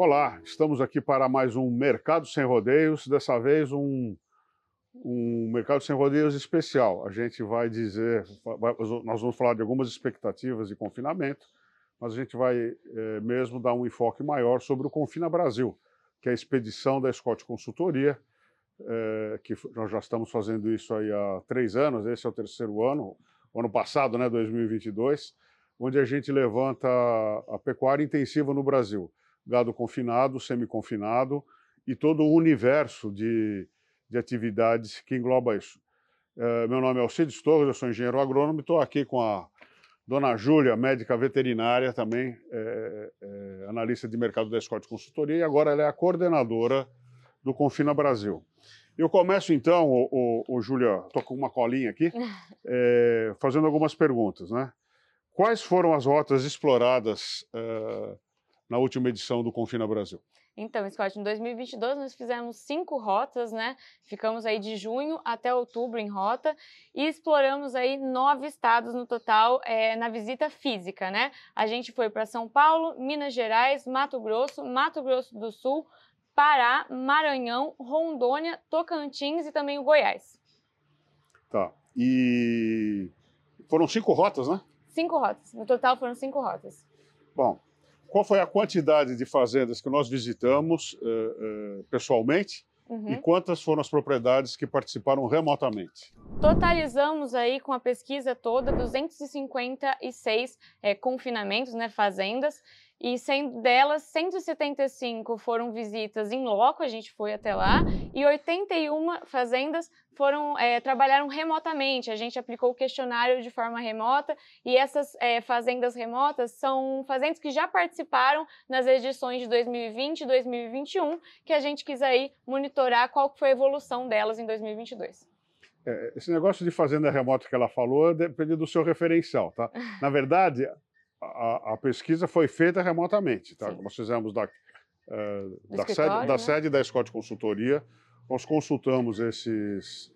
Olá, estamos aqui para mais um Mercado Sem Rodeios, dessa vez um, um Mercado Sem Rodeios especial. A gente vai dizer, nós vamos falar de algumas expectativas de confinamento, mas a gente vai é, mesmo dar um enfoque maior sobre o Confina Brasil, que é a expedição da Scott Consultoria, é, que nós já estamos fazendo isso aí há três anos, esse é o terceiro ano, ano passado, né, 2022, onde a gente levanta a pecuária intensiva no Brasil gado confinado, semi-confinado e todo o universo de, de atividades que engloba isso. É, meu nome é Alcides Torres, eu sou engenheiro agrônomo e estou aqui com a dona Júlia, médica veterinária também, é, é, analista de mercado da Scott Consultoria e agora ela é a coordenadora do Confina Brasil. Eu começo então, o, o, o Júlia, estou com uma colinha aqui, é, fazendo algumas perguntas, né? Quais foram as rotas exploradas é, na última edição do Confina Brasil? Então, Scott, em 2022 nós fizemos cinco rotas, né? Ficamos aí de junho até outubro em rota e exploramos aí nove estados no total é, na visita física, né? A gente foi para São Paulo, Minas Gerais, Mato Grosso, Mato Grosso do Sul, Pará, Maranhão, Rondônia, Tocantins e também o Goiás. Tá. E foram cinco rotas, né? Cinco rotas. No total foram cinco rotas. Bom, qual foi a quantidade de fazendas que nós visitamos uh, uh, pessoalmente uhum. e quantas foram as propriedades que participaram remotamente? Totalizamos aí com a pesquisa toda 256 é, confinamentos, né, fazendas, e sendo delas 175 foram visitas em loco, a gente foi até lá, e 81 fazendas foram é, trabalharam remotamente. A gente aplicou o questionário de forma remota e essas é, fazendas remotas são fazendas que já participaram nas edições de 2020 e 2021, que a gente quis aí monitorar qual foi a evolução delas em 2022. É, esse negócio de fazenda remota que ela falou depende do seu referencial, tá? Na verdade, a, a pesquisa foi feita remotamente, tá? Nós fizemos da, uh, da, sede, da né? sede da Scott Consultoria, nós consultamos esses,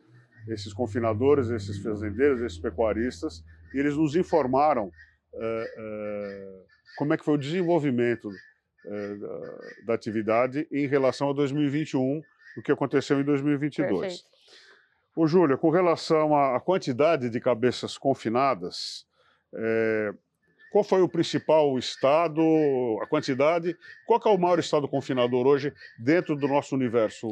esses confinadores, esses fazendeiros, esses pecuaristas, e eles nos informaram uh, uh, como é que foi o desenvolvimento da, da, atividade em relação a 2021, o que aconteceu em 2022. Perfeito. Ô, Júlia, com relação à quantidade de cabeças confinadas, é, qual foi o principal estado, a quantidade? Qual é o maior estado confinador hoje dentro do nosso universo?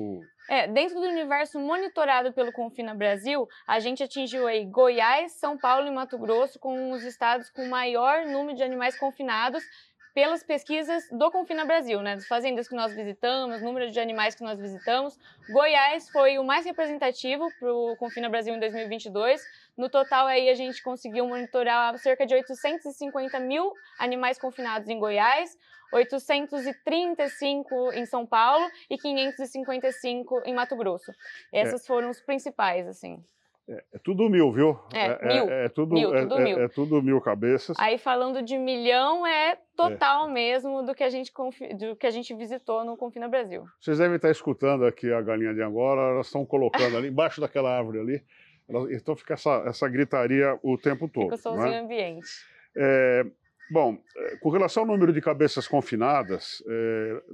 É, dentro do universo monitorado pelo Confina Brasil, a gente atingiu aí Goiás, São Paulo e Mato Grosso com os estados com maior número de animais confinados pelas pesquisas do Confina Brasil, né, das fazendas que nós visitamos, número de animais que nós visitamos. Goiás foi o mais representativo para o Confina Brasil em 2022. No total, aí a gente conseguiu monitorar cerca de 850 mil animais confinados em Goiás, 835 em São Paulo e 555 em Mato Grosso. Essas é. foram os principais, assim. É, é, tudo mil, viu? É, é, mil. É, é tudo, mil, tudo é, mil. É, tudo mil cabeças. Aí falando de milhão, é total mesmo do que, a gente do que a gente visitou no Confina Brasil. Vocês devem estar escutando aqui a galinha de Angola, elas estão colocando ali, embaixo daquela árvore ali, então fica essa, essa gritaria o tempo todo. Fica o somzinho né? ambiente. bom, com relação ao número de cabeças confinadas,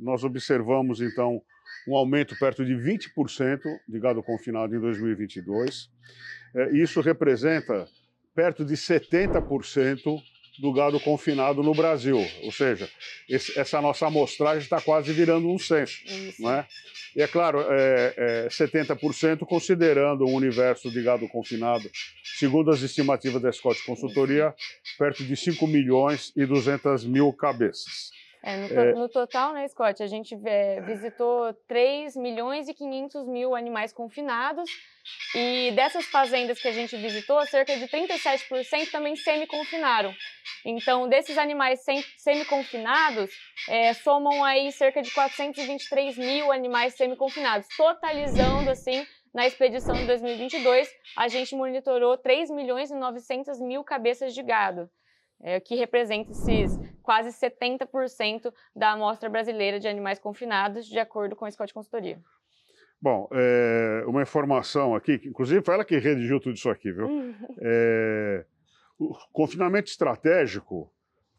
nós observamos então um aumento perto de 20% de gado confinado em 2022. É, isso representa perto de 70% do gado confinado no Brasil. Ou seja, esse, essa nossa amostragem está quase virando um censo. Não é? E é claro, é, é 70% considerando o universo de gado confinado, segundo as estimativas da Scott Consultoria, perto de 5 milhões e 200 mil cabeças. É, no, to é... no, total, né, Scott, a gente visitou 3 milhões e 500 mil animais confinados e dessas fazendas que a gente visitou, cerca de 37% também semi-confinaram. Então, desses animais semi-confinados, é, somam aí cerca de 423 mil animais semi-confinados, totalizando, assim, na expedição de 2022, a gente monitorou 3 milhões e 900 mil cabeças de gado é, que representa esses quase 70% da amostra brasileira de animais confinados, de acordo com a Scott Consultoria. Bom, é, uma informação aqui, que, inclusive foi ela que redigiu tudo isso aqui, viu? é, o confinamento estratégico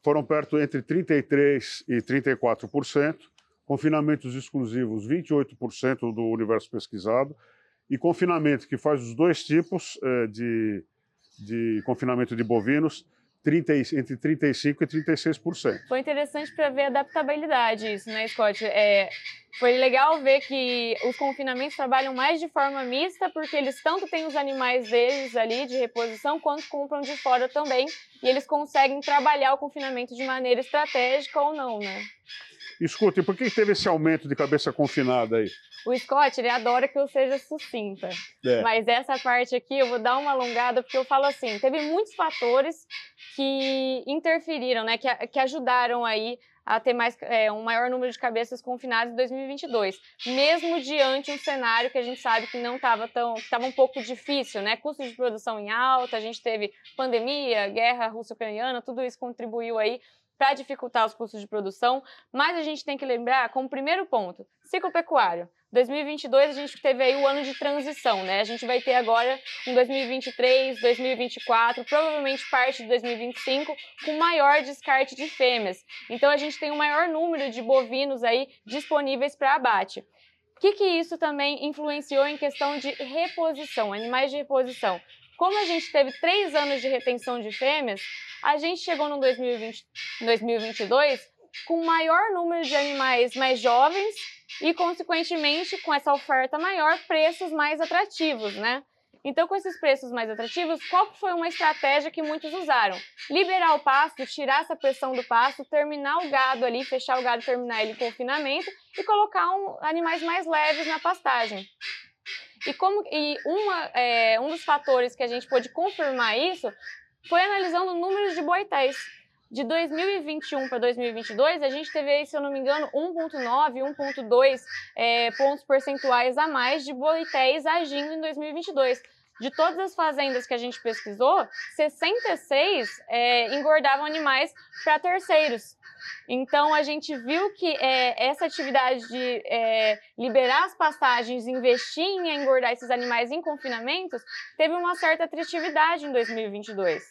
foram perto entre 33% e 34%, confinamentos exclusivos, 28% do universo pesquisado, e confinamento, que faz os dois tipos é, de, de confinamento de bovinos, 30, entre 35% e 36%. Foi interessante para ver a adaptabilidade isso, né, Scott? É, foi legal ver que os confinamentos trabalham mais de forma mista, porque eles tanto têm os animais deles ali de reposição, quanto compram de fora também, e eles conseguem trabalhar o confinamento de maneira estratégica ou não, né? Escuta, e por que teve esse aumento de cabeça confinada aí? O Scott, ele adora que eu seja sucinta. É. Mas essa parte aqui eu vou dar uma alongada, porque eu falo assim: teve muitos fatores que interferiram, né? Que, que ajudaram aí a ter mais, é, um maior número de cabeças confinadas em 2022, mesmo diante um cenário que a gente sabe que não estava tão, estava um pouco difícil, né? Custos de produção em alta, a gente teve pandemia, guerra russo-ucraniana, tudo isso contribuiu aí para dificultar os custos de produção, mas a gente tem que lembrar, como primeiro ponto, ciclo pecuário. 2022 a gente teve aí o ano de transição, né? A gente vai ter agora um 2023, 2024, provavelmente parte de 2025 com maior descarte de fêmeas. Então a gente tem um maior número de bovinos aí disponíveis para abate. O que, que isso também influenciou em questão de reposição, animais de reposição? Como a gente teve três anos de retenção de fêmeas, a gente chegou no 2020, 2022 com maior número de animais mais jovens e, consequentemente, com essa oferta maior, preços mais atrativos, né? Então, com esses preços mais atrativos, qual foi uma estratégia que muitos usaram? Liberar o pasto, tirar essa pressão do pasto, terminar o gado ali, fechar o gado, terminar ele em confinamento e colocar um, animais mais leves na pastagem. E, como, e uma, é, um dos fatores que a gente pôde confirmar isso foi analisando números de boitéis. De 2021 para 2022, a gente teve se eu não me engano, 1,9, 1,2 é, pontos percentuais a mais de boitéis agindo em 2022. De todas as fazendas que a gente pesquisou, 66 é, engordavam animais para terceiros. Então a gente viu que é, essa atividade de é, liberar as pastagens, investir em engordar esses animais em confinamentos, teve uma certa atratividade em 2022.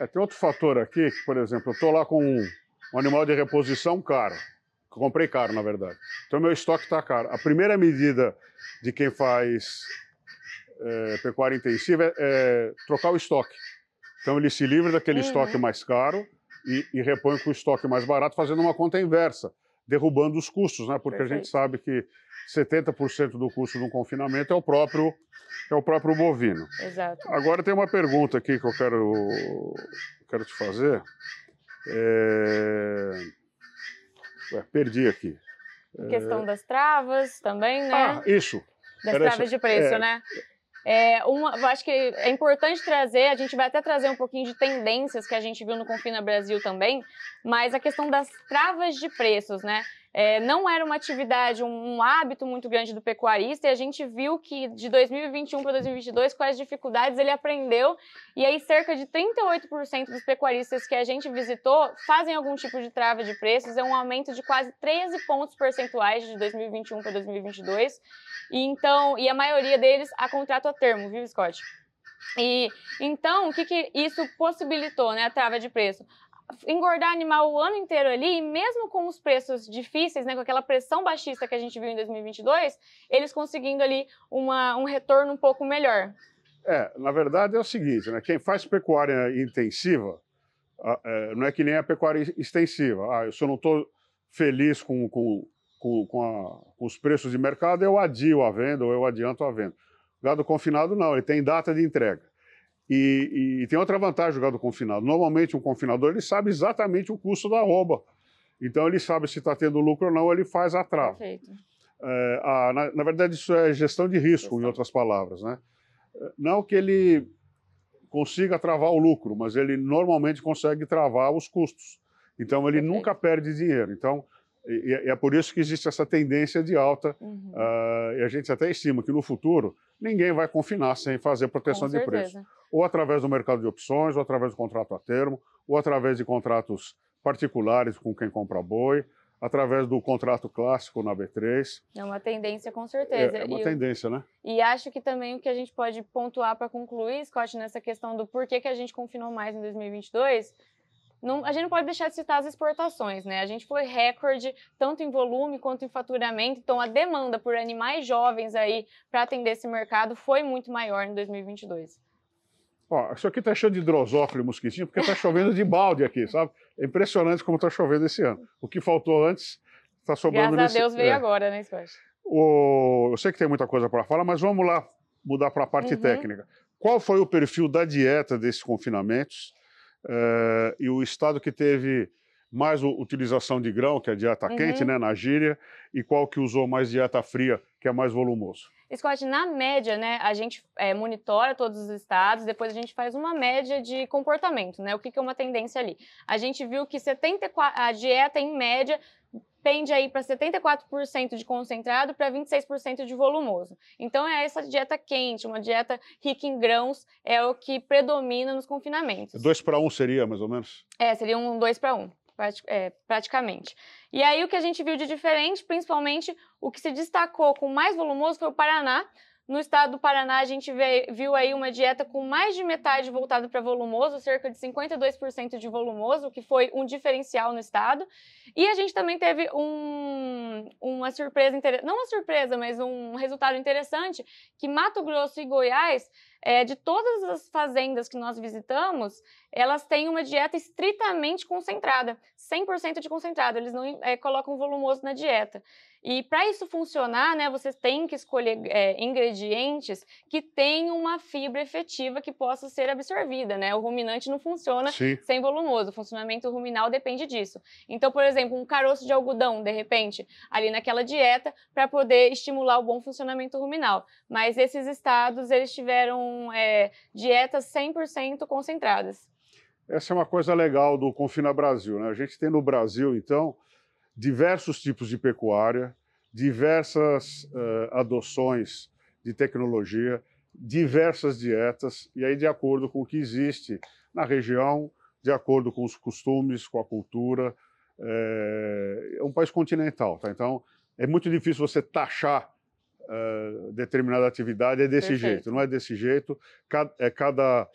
É, tem outro fator aqui, que, por exemplo, eu estou lá com um, um, animal de reposição caro, que eu comprei caro, na verdade. Então meu estoque está caro. A primeira medida de quem faz é, pecuária intensiva é, é trocar o estoque. Então ele se livra daquele uhum. estoque mais caro e, e repõe com o estoque mais barato, fazendo uma conta inversa, derrubando os custos, né? Porque Perfeito. a gente sabe que 70% do custo de um confinamento é o próprio é o próprio bovino. Exato. Agora tem uma pergunta aqui que eu quero quero te fazer. É... Ué, perdi aqui. A questão é... das travas também, né? Ah, isso. Das Era travas essa... de preço, é... né? É, uma, eu acho que é importante trazer, a gente vai até trazer um pouquinho de tendências que a gente viu no Confina Brasil também, mas a questão das travas de preços, né? É, não era uma atividade, um, um, hábito muito grande do pecuarista, e a gente viu que de 2021 para 2022, com as dificuldades, ele aprendeu, e aí cerca de 38% dos pecuaristas que a gente visitou fazem algum tipo de trava de preços, é um aumento de quase 13 pontos percentuais de 2021 para 2022, e então, e a maioria deles a contrato a termo, viu, Scott? E então, o que, que isso possibilitou, né, a trava de preço? Engordar animal o ano inteiro ali, e mesmo com os preços difíceis, né, com aquela pressão baixista que a gente viu em 2022, eles conseguindo ali uma, um retorno um pouco melhor. É, na verdade é o seguinte, né, quem faz pecuária intensiva, é, não é que nem a pecuária extensiva. Ah, eu só não estou feliz com, com, com, com, a, com, os preços de mercado, eu adio a venda ou eu adianto a venda. Gado confinado não, ele tem data de entrega. E, e, tem outra vantagem do gado confinado. Normalmente, um confinador ele sabe exatamente o custo da arroba. Então, ele sabe se está tendo lucro ou não, ele faz a trava. Perfeito. É, a, na, na, verdade, isso é gestão de risco, gestão. em outras palavras. Né? Não que ele consiga travar o lucro, mas ele normalmente consegue travar os custos. Então, ele Perfeito. nunca perde dinheiro. Então, e, e, é por isso que existe essa tendência de alta. Uhum. Uh, e a gente até estima que no futuro ninguém vai confinar sem fazer proteção de preço. Ou através do mercado de opções, ou através do contrato a termo, ou através de contratos particulares com quem compra boi, através do contrato clássico na B3. É uma tendência, com certeza. É, é uma e tendência, né? E acho que também o que a gente pode pontuar para concluir, Scott, nessa questão do porquê que a gente confinou mais em 2022 não, a gente não pode deixar de citar as exportações, né? A gente foi recorde tanto em volume quanto em faturamento, então a demanda por animais jovens aí para atender esse mercado foi muito maior em 2022. Ó, isso aqui tá cheio de drosófilo e mosquitinho, porque tá chovendo de balde aqui, sabe? É impressionante como tá chovendo esse ano. O que faltou antes está sobrando Graças nesse... a Deus veio é. agora, né, Scott? O... Eu sei que tem muita coisa para falar, mas vamos lá mudar para a parte Uhum. técnica. Qual foi o perfil da dieta desses confinamentos eh, e o estado que teve mais utilização de grão, que é a dieta Uhum. quente, né, na gíria, e qual que usou mais dieta fria, que é mais volumoso? Scott, na média, né, a gente é, monitora todos os estados, depois a gente faz uma média de comportamento, né? O que, que é uma tendência ali? A gente viu que 74, a dieta, em média, pende aí para 74% de concentrado para 26% de volumoso. Então, é essa dieta quente, uma dieta rica em grãos, é o que predomina nos confinamentos. Dois para um seria, mais ou menos? É, seria um 2 para 1, praticamente. E aí o que a gente viu de diferente, principalmente o que se destacou com mais volumoso foi o Paraná. No estado do Paraná, a gente vê- viu aí uma dieta com mais de metade voltada para volumoso, cerca de 52% de volumoso, o que foi um diferencial no estado. E a gente também teve um- uma surpresa, não uma surpresa, mas um resultado interessante, que Mato Grosso e Goiás, é, de todas as fazendas que nós visitamos, elas têm uma dieta estritamente concentrada, 100% de concentrado, eles não é, colocam volumoso na dieta. E para isso funcionar, né, você tem que escolher é, ingredientes que tenham uma fibra efetiva que possa ser absorvida, né? O ruminante não funciona Sim. sem volumoso, o funcionamento ruminal depende disso. Então, por exemplo, um caroço de algodão, de repente, ali naquela dieta, para poder estimular o bom funcionamento ruminal. Mas esses estados, eles tiveram é, dietas 100% concentradas. Essa é uma coisa legal do Confina Brasil. Né? A gente tem no Brasil, então, diversos tipos de pecuária, diversas eh, adoções de tecnologia, diversas dietas, e aí, de acordo com o que existe na região, de acordo com os costumes, com a cultura. eh, É um país continental, tá? Então, é muito difícil você taxar eh, determinada atividade, é desse Perfeito. jeito, não é desse jeito. Cada, é cada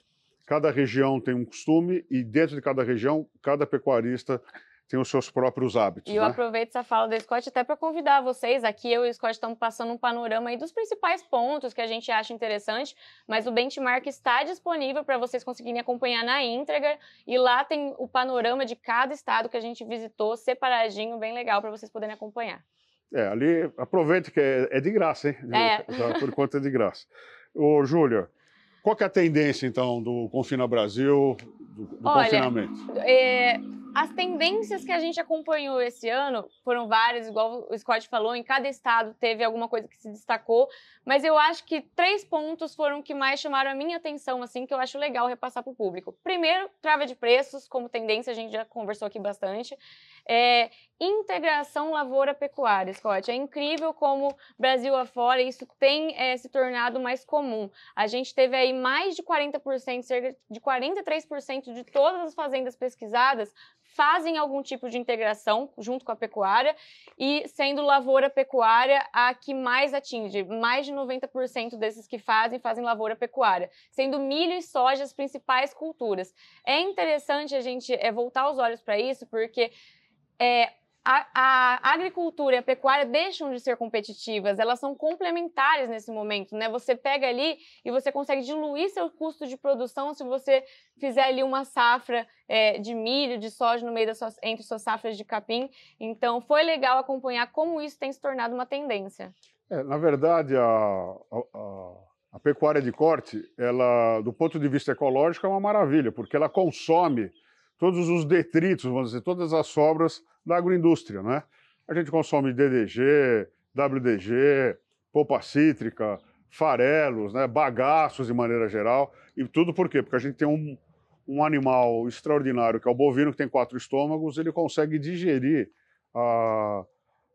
cada região tem um costume e dentro de cada região, cada pecuarista tem os seus próprios hábitos. E eu né? aproveito essa fala do Scott até para convidar vocês. Aqui eu e o Scott estamos passando um panorama aí dos principais pontos que a gente acha interessante, mas o benchmark está disponível para vocês conseguirem acompanhar na íntegra. E lá tem o panorama de cada estado que a gente visitou, separadinho, bem legal para vocês poderem acompanhar. É, ali, aproveite que é, é de graça, hein? É. Por enquanto é de graça. Ô, Júlia, qual que é a tendência, então, do Confina Brasil, do, do Olha, confinamento? É, as tendências que a gente acompanhou esse ano foram várias, igual o Scott falou, em cada estado teve alguma coisa que se destacou, mas eu acho que três pontos foram que mais chamaram a minha atenção, assim, que eu acho legal repassar para o público. Primeiro, trava de preços, como tendência, a gente já conversou aqui bastante. É, integração lavoura-pecuária, Scott. É incrível como Brasil afora isso tem é, se tornado mais comum. A gente teve aí mais de 40%, cerca de 43% de todas as fazendas pesquisadas fazem algum tipo de integração junto com a pecuária e sendo lavoura pecuária a que mais atinge, mais de 90% desses que fazem fazem lavoura pecuária, sendo milho e soja as principais culturas. É interessante a gente é, voltar os olhos para isso porque é, a, a, agricultura e a pecuária deixam de ser competitivas, elas são complementares nesse momento, né? Você pega ali e você consegue diluir seu custo de produção se você fizer ali uma safra é, de milho, de soja no meio das suas, entre suas safras de capim. Então, foi legal acompanhar como isso tem se tornado uma tendência. É, na verdade, a, a, a, pecuária de corte, ela, do ponto de vista ecológico, é uma maravilha, porque ela consome todos os detritos, vamos dizer, todas as sobras da agroindústria, né? A gente consome DDG, WDG, polpa cítrica, farelos, né, bagaços de maneira geral, e tudo por quê? Porque a gente tem um, um animal extraordinário, que é o bovino, que tem quatro estômagos, ele consegue digerir a,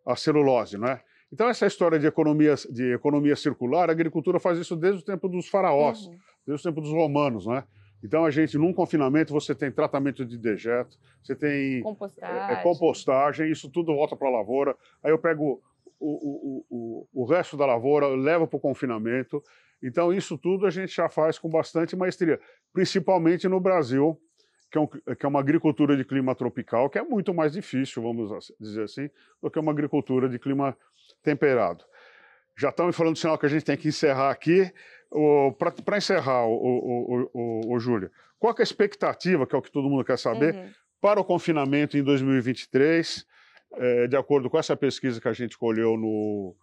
a celulose, né? Então, essa história de economia, de economia circular, a agricultura faz isso desde o tempo dos faraós, Uhum. desde o tempo dos romanos, né? Então, a gente, num confinamento, você tem tratamento de dejeto, você tem Compostagem. é, compostagem, isso tudo volta para a lavoura. Aí eu pego o, o, o, o resto da lavoura, levo para o confinamento. Então, isso tudo a gente já faz com bastante maestria, principalmente no Brasil, que é, um, que é, uma agricultura de clima tropical, que é muito mais difícil, vamos dizer assim, do que uma agricultura de clima temperado. Já estamos falando do sinal que a gente tem que encerrar aqui. Para encerrar, o, o, o, o, Júlia, qual é a expectativa, que é o que todo mundo quer saber, uhum. para o confinamento em 2023, é, de acordo com essa pesquisa que a gente colheu no,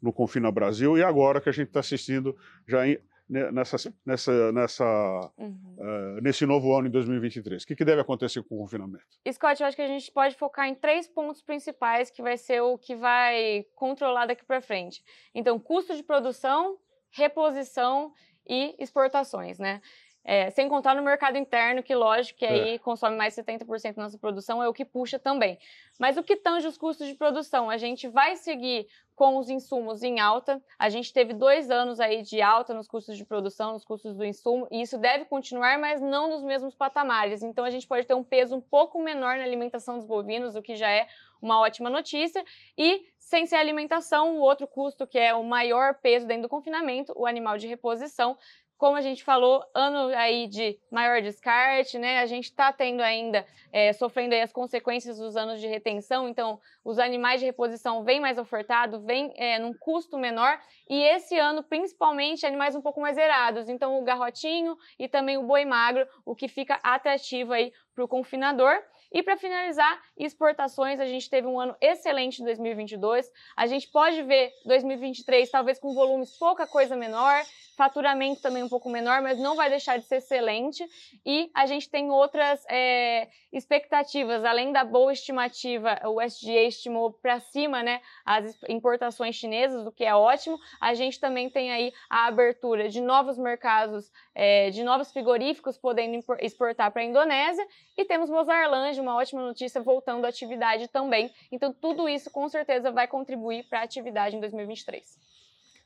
no Confina Brasil e agora que a gente está assistindo já em, né, nessa, nessa, nessa, uhum. uh, nesse novo ano em 2023? O que, que, deve acontecer com o confinamento? Scott, eu acho que a gente pode focar em três pontos principais que vai ser o que vai controlar daqui para frente. Então, custo de produção, reposição e exportações, né? É, sem contar no mercado interno, que lógico que aí é. consome mais 70% da nossa produção, é o que puxa também. Mas o que tange os custos de produção? A gente vai seguir com os insumos em alta. A gente teve dois anos aí de alta nos custos de produção, nos custos do insumo, e isso deve continuar, mas não nos mesmos patamares. Então a gente pode ter um peso um pouco menor na alimentação dos bovinos, o que já é uma ótima notícia. E sem ser alimentação, o outro custo que é o maior peso dentro do confinamento, o animal de reposição, como a gente falou, ano aí de maior descarte, né? A gente está tendo ainda, é, sofrendo as consequências dos anos de retenção, então os animais de reposição vêm mais ofertado, vêm é, num custo menor, e esse ano, principalmente, animais um pouco mais zerados, então o garrotinho e também o boi magro, o que fica atrativo aí para o confinador. E para finalizar, exportações, a gente teve um ano excelente em 2022. A gente pode ver 2023 talvez com volumes pouca coisa menor, faturamento também um pouco menor, mas não vai deixar de ser excelente. E a gente tem outras é, expectativas, além da boa estimativa, o SGA estimou para cima né, as importações chinesas, o que é ótimo. A gente também tem aí a abertura de novos mercados, é, de novos frigoríficos podendo exportar para a Indonésia. E temos Mozarlange, uma ótima notícia, voltando à atividade também. Então, tudo isso com certeza vai contribuir para a atividade em 2023.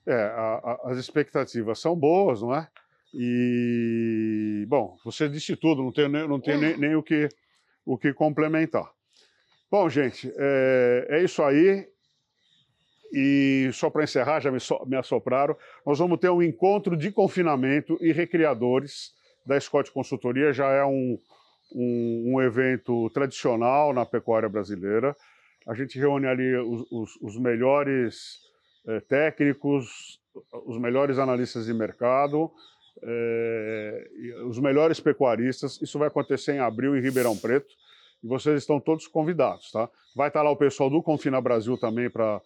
É, a, a, as expectativas são boas, não é? E, bom, você disse tudo, não tem, não tem nem, nem o, que, o que complementar. Bom, gente, é, é isso aí. E só para encerrar, já me, so, me assopraram, nós vamos ter um encontro de confinamento e recriadores da Scott Consultoria, já é um, um, um, evento tradicional na pecuária brasileira. A gente reúne ali os, os, os melhores é, técnicos, os melhores analistas de mercado, é, os melhores pecuaristas. Isso vai acontecer em abril em Ribeirão Preto e vocês estão todos convidados, tá? Vai estar lá o pessoal do Confina Brasil também para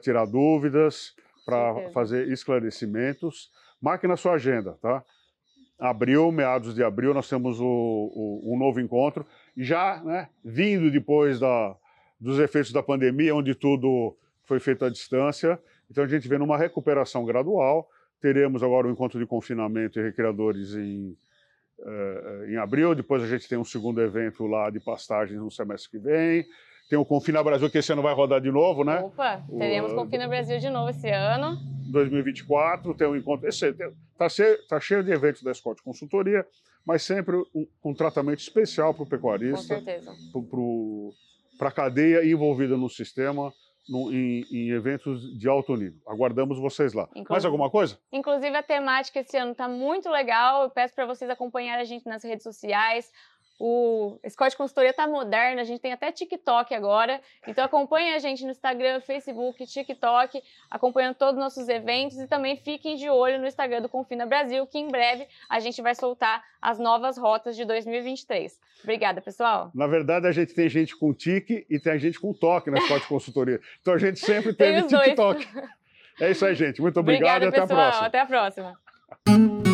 tirar dúvidas, para fazer esclarecimentos. Marque na sua agenda, tá? Abril, meados de abril, nós temos o, o, um novo encontro, já né, vindo depois da, dos efeitos da pandemia, onde tudo foi feito à distância, então a gente vê numa recuperação gradual, teremos agora o um encontro de confinamento e recreadores em, uh, em abril, depois a gente tem um segundo evento lá de pastagens no semestre que vem, tem o Confina Brasil, que esse ano vai rodar de novo, né? Opa, teremos o, Confina Brasil de novo esse ano. 2024, tem um encontro. Está cheio, tá cheio de eventos da Scott Consultoria, mas sempre um, um tratamento especial para o pecuarista. Com certeza. Para a cadeia envolvida no sistema. No, em, em, eventos de alto nível. Aguardamos vocês lá. Inclusive, Mais alguma coisa? Inclusive, a temática esse ano está muito legal. Eu peço para vocês acompanharem a gente nas redes sociais. O Scott Consultoria tá moderno, a gente tem até TikTok agora. Então acompanhe a gente no Instagram, Facebook, TikTok, acompanhando todos os nossos eventos e também fiquem de olho no Instagram do Confina Brasil, que em breve a gente vai soltar as novas rotas de 2023. Obrigada, pessoal. Na verdade, a gente tem gente com tique e tem gente com toque na Scott Consultoria. Então a gente sempre teve tem TikTok. É isso aí, gente. Muito obrigado Obrigada, e até pessoal. a próxima. Até a próxima.